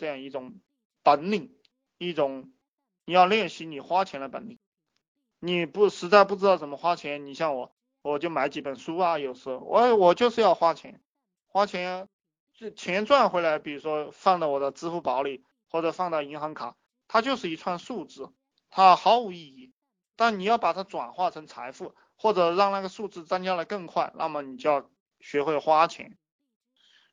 这样一种本领，一种你要练习你花钱的本领。你不实在不知道怎么花钱，你像我，我就买几本书啊，有时候我我就是要花钱，花钱，这钱赚回来，比如说放到我的支付宝里或者放到银行卡，它就是一串数字，它毫无意义。但你要把它转化成财富，或者让那个数字增加的更快，那么你就要学会花钱。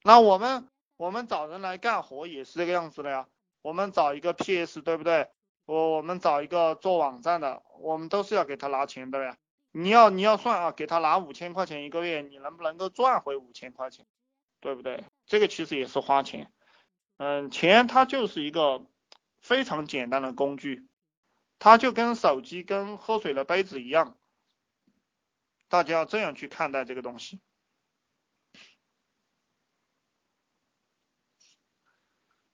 那我们我们找人来干活也是这个样子的呀，我们找一个 PS，对不对？我我们找一个做网站的，我们都是要给他拿钱的呀。你要你要算啊，给他拿五千块钱一个月，你能不能够赚回五千块钱，对不对？这个其实也是花钱。嗯，钱它就是一个非常简单的工具，它就跟手机跟喝水的杯子一样，大家要这样去看待这个东西。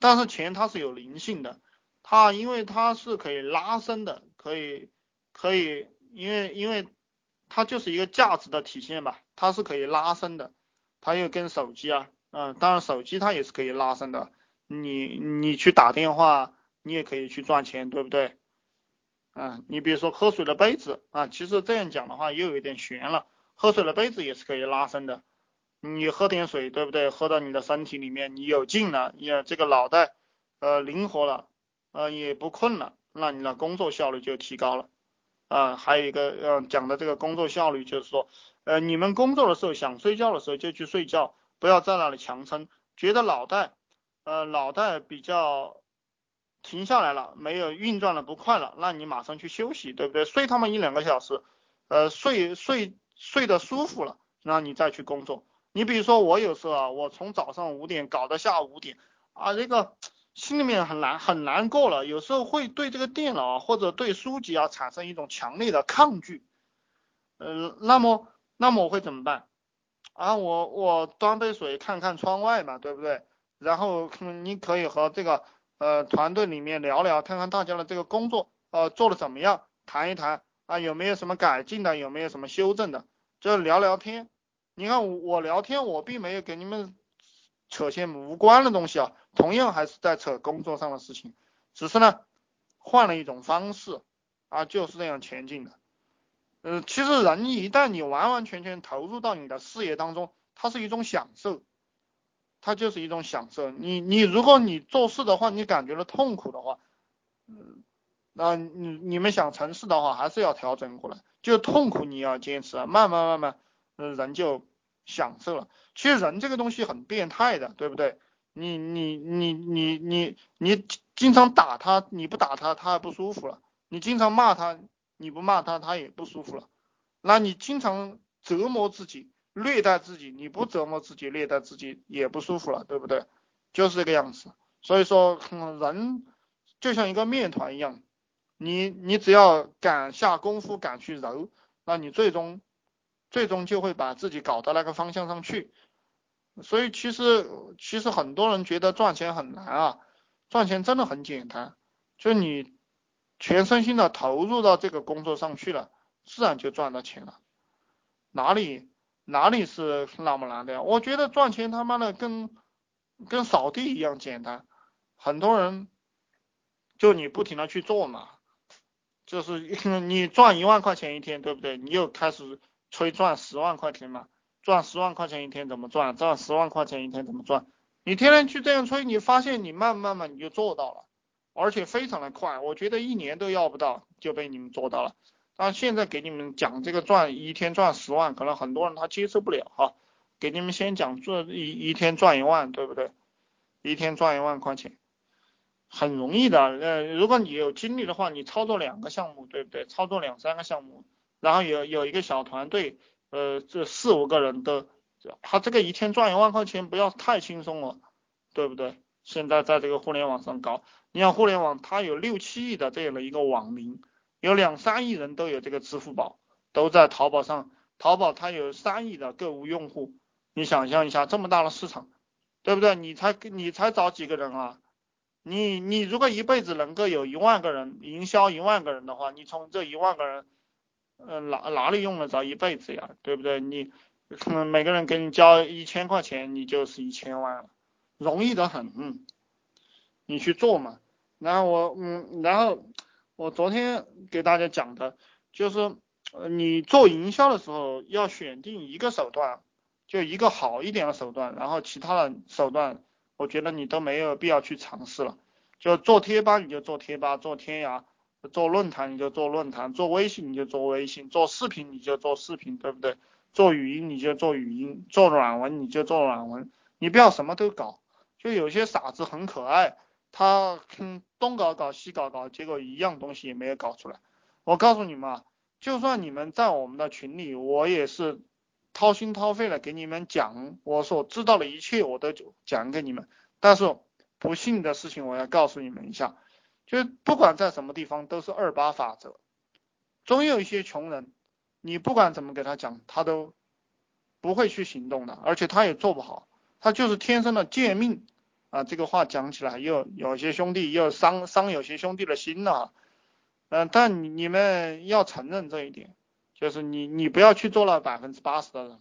但是钱它是有灵性的。它因为它是可以拉伸的，可以可以，因为因为它就是一个价值的体现吧，它是可以拉伸的，它又跟手机啊，嗯，当然手机它也是可以拉伸的，你你去打电话，你也可以去赚钱，对不对？嗯，你比如说喝水的杯子啊，其实这样讲的话又有点悬了，喝水的杯子也是可以拉伸的，你喝点水，对不对？喝到你的身体里面，你有劲了，也这个脑袋呃灵活了。呃，也不困了，那你的工作效率就提高了。啊，还有一个呃讲的这个工作效率，就是说，呃，你们工作的时候想睡觉的时候就去睡觉，不要在那里强撑。觉得脑袋，呃，脑袋比较停下来了，没有运转的不快了，那你马上去休息，对不对？睡他们一两个小时，呃，睡睡睡得舒服了，那你再去工作。你比如说我有时候啊，我从早上五点搞到下午五点，啊，这个。心里面很难很难过了，有时候会对这个电脑或者对书籍啊产生一种强烈的抗拒。呃，那么那么我会怎么办？啊，我我端杯水看看窗外嘛，对不对？然后你可以和这个呃团队里面聊聊，看看大家的这个工作呃做的怎么样，谈一谈啊有没有什么改进的，有没有什么修正的，就聊聊天。你看我聊天，我并没有给你们。扯些无关的东西啊，同样还是在扯工作上的事情，只是呢换了一种方式啊，就是这样前进的。呃，其实人一旦你完完全全投入到你的事业当中，它是一种享受，它就是一种享受。你你如果你做事的话，你感觉到痛苦的话，嗯，那你你们想成事的话，还是要调整过来，就痛苦你要坚持，慢慢慢慢，嗯，人就。享受了，其实人这个东西很变态的，对不对？你你你你你你经常打他，你不打他，他还不舒服了；你经常骂他，你不骂他，他也不舒服了。那你经常折磨自己、虐待自己，你不折磨自己、虐待自己也不舒服了，对不对？就是这个样子。所以说，人就像一个面团一样，你你只要敢下功夫、敢去揉，那你最终。最终就会把自己搞到那个方向上去，所以其实其实很多人觉得赚钱很难啊，赚钱真的很简单，就你全身心的投入到这个工作上去了，自然就赚到钱了，哪里哪里是那么难的呀？我觉得赚钱他妈的跟跟扫地一样简单，很多人就你不停的去做嘛，就是你赚一万块钱一天，对不对？你又开始。吹赚十万块钱嘛，赚十万块钱一天怎么赚？赚十万块钱一天怎么赚？你天天去这样吹，你发现你慢慢慢你就做到了，而且非常的快，我觉得一年都要不到就被你们做到了。但现在给你们讲这个赚一天赚十万，可能很多人他接受不了哈。给你们先讲赚一一天赚一万，对不对？一天赚一万块钱，很容易的。呃，如果你有精力的话，你操作两个项目，对不对？操作两三个项目。然后有有一个小团队，呃，这四五个人的，他这个一天赚一万块钱，不要太轻松了，对不对？现在在这个互联网上搞，你像互联网它有六七亿的这样的一个网民，有两三亿人都有这个支付宝，都在淘宝上，淘宝它有三亿的购物用户，你想象一下这么大的市场，对不对？你才你才找几个人啊？你你如果一辈子能够有一万个人营销一万个人的话，你从这一万个人。嗯，哪哪里用得着一辈子呀，对不对？你可能每个人给你交一千块钱，你就是一千万了，容易的很。你去做嘛。然后我嗯，然后我昨天给大家讲的就是，呃，你做营销的时候要选定一个手段，就一个好一点的手段，然后其他的手段，我觉得你都没有必要去尝试了。就做贴吧你就做贴吧，做天涯。做论坛你就做论坛，做微信你就做微信，做视频你就做视频，对不对？做语音你就做语音，做软文你就做软文，你不要什么都搞。就有些傻子很可爱，他东搞搞西搞搞，结果一样东西也没有搞出来。我告诉你们啊，就算你们在我们的群里，我也是掏心掏肺的给你们讲我所知道的一切，我都讲给你们。但是不幸的事情，我要告诉你们一下。就是不管在什么地方都是二八法则，总有一些穷人，你不管怎么给他讲，他都不会去行动的，而且他也做不好，他就是天生的贱命啊！这个话讲起来又有些兄弟又伤伤有些兄弟的心了，嗯，但你们要承认这一点，就是你你不要去做了百分之八十的人。